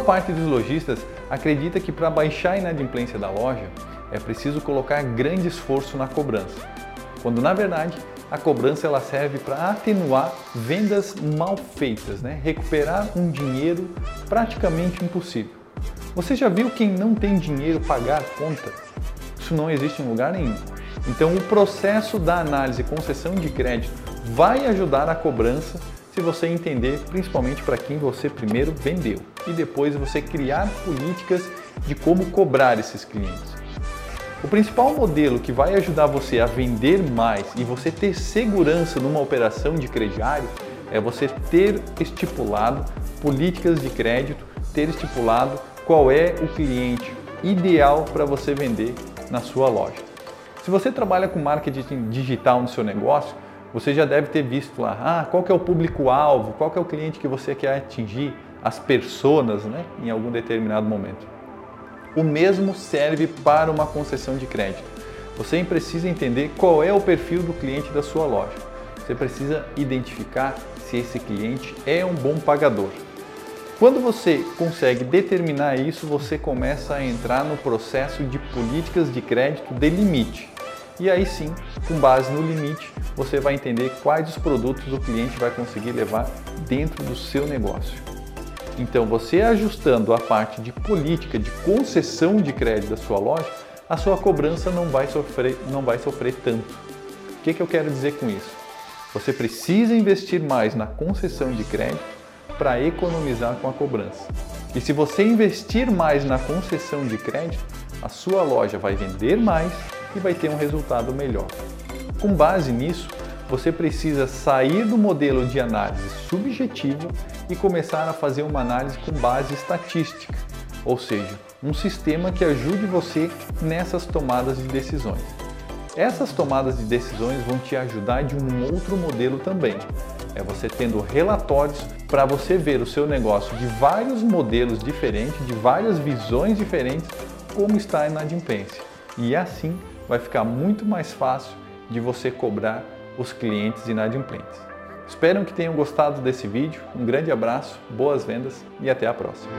parte dos lojistas acredita que para baixar a inadimplência da loja é preciso colocar grande esforço na cobrança, quando na verdade a cobrança ela serve para atenuar vendas mal feitas, né? recuperar um dinheiro praticamente impossível. Você já viu quem não tem dinheiro pagar conta? Isso não existe em lugar nenhum. Então, o processo da análise e concessão de crédito vai ajudar a cobrança se você entender principalmente para quem você primeiro vendeu e depois você criar políticas de como cobrar esses clientes. O principal modelo que vai ajudar você a vender mais e você ter segurança numa operação de crediário é você ter estipulado políticas de crédito, ter estipulado qual é o cliente ideal para você vender na sua loja. Se você trabalha com marketing digital no seu negócio, você já deve ter visto lá, ah, qual que é o público-alvo, qual que é o cliente que você quer atingir, as personas, né, em algum determinado momento. O mesmo serve para uma concessão de crédito. Você precisa entender qual é o perfil do cliente da sua loja. Você precisa identificar se esse cliente é um bom pagador. Quando você consegue determinar isso, você começa a entrar no processo de políticas de crédito de limite. E aí sim, com base no limite, você vai entender quais os produtos o cliente vai conseguir levar dentro do seu negócio. Então, você ajustando a parte de política de concessão de crédito da sua loja, a sua cobrança não vai sofrer, não vai sofrer tanto. O que, que eu quero dizer com isso? Você precisa investir mais na concessão de crédito para economizar com a cobrança. E se você investir mais na concessão de crédito, a sua loja vai vender mais e vai ter um resultado melhor. Com base nisso, você precisa sair do modelo de análise subjetiva e começar a fazer uma análise com base estatística, ou seja, um sistema que ajude você nessas tomadas de decisões. Essas tomadas de decisões vão te ajudar de um outro modelo também. É você tendo relatórios para você ver o seu negócio de vários modelos diferentes, de várias visões diferentes, como está a inadimplência. E assim vai ficar muito mais fácil de você cobrar os clientes inadimplentes. Espero que tenham gostado desse vídeo. Um grande abraço, boas vendas e até a próxima.